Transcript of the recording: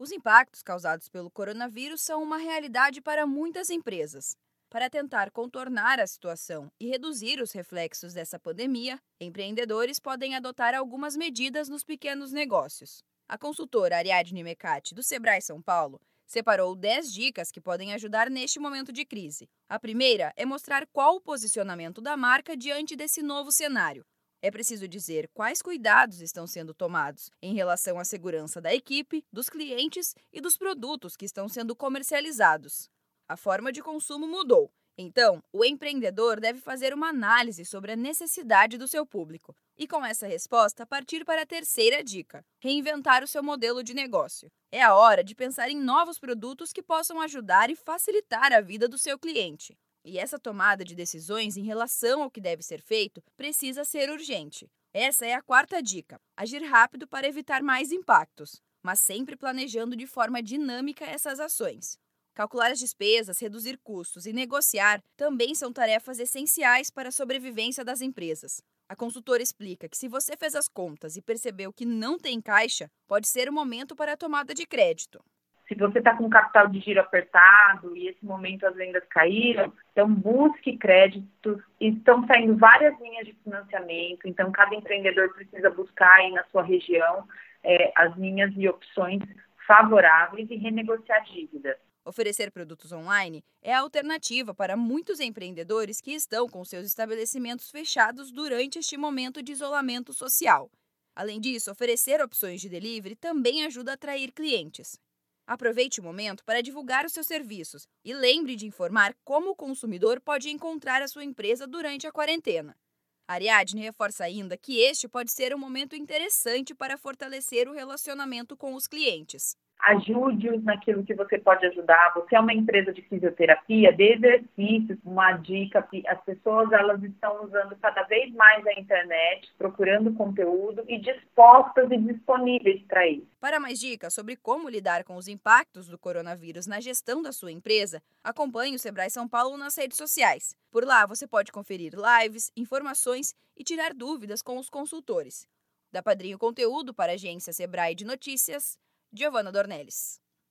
Os impactos causados pelo coronavírus são uma realidade para muitas empresas. Para tentar contornar a situação e reduzir os reflexos dessa pandemia, empreendedores podem adotar algumas medidas nos pequenos negócios. A consultora Ariadne Mecati, do Sebrae São Paulo, separou 10 dicas que podem ajudar neste momento de crise. A primeira é mostrar qual o posicionamento da marca diante desse novo cenário, é preciso dizer quais cuidados estão sendo tomados em relação à segurança da equipe, dos clientes e dos produtos que estão sendo comercializados. A forma de consumo mudou, então o empreendedor deve fazer uma análise sobre a necessidade do seu público e, com essa resposta, partir para a terceira dica: reinventar o seu modelo de negócio. É a hora de pensar em novos produtos que possam ajudar e facilitar a vida do seu cliente. E essa tomada de decisões em relação ao que deve ser feito precisa ser urgente. Essa é a quarta dica: agir rápido para evitar mais impactos, mas sempre planejando de forma dinâmica essas ações. Calcular as despesas, reduzir custos e negociar também são tarefas essenciais para a sobrevivência das empresas. A consultora explica que se você fez as contas e percebeu que não tem caixa, pode ser o momento para a tomada de crédito. Se você está com capital de giro apertado e esse momento as vendas caíram, então busque créditos. Estão saindo várias linhas de financiamento, então cada empreendedor precisa buscar aí na sua região é, as linhas e opções favoráveis e renegociar dívidas. Oferecer produtos online é a alternativa para muitos empreendedores que estão com seus estabelecimentos fechados durante este momento de isolamento social. Além disso, oferecer opções de delivery também ajuda a atrair clientes. Aproveite o momento para divulgar os seus serviços e lembre de informar como o consumidor pode encontrar a sua empresa durante a quarentena. Ariadne reforça ainda que este pode ser um momento interessante para fortalecer o relacionamento com os clientes ajude-os naquilo que você pode ajudar. Você é uma empresa de fisioterapia, de exercícios, uma dica, as pessoas elas estão usando cada vez mais a internet, procurando conteúdo e dispostas e disponíveis para isso. Para mais dicas sobre como lidar com os impactos do coronavírus na gestão da sua empresa, acompanhe o Sebrae São Paulo nas redes sociais. Por lá você pode conferir lives, informações e tirar dúvidas com os consultores. Da Padrinho Conteúdo para a agência Sebrae de Notícias, Giovanna Dornelles.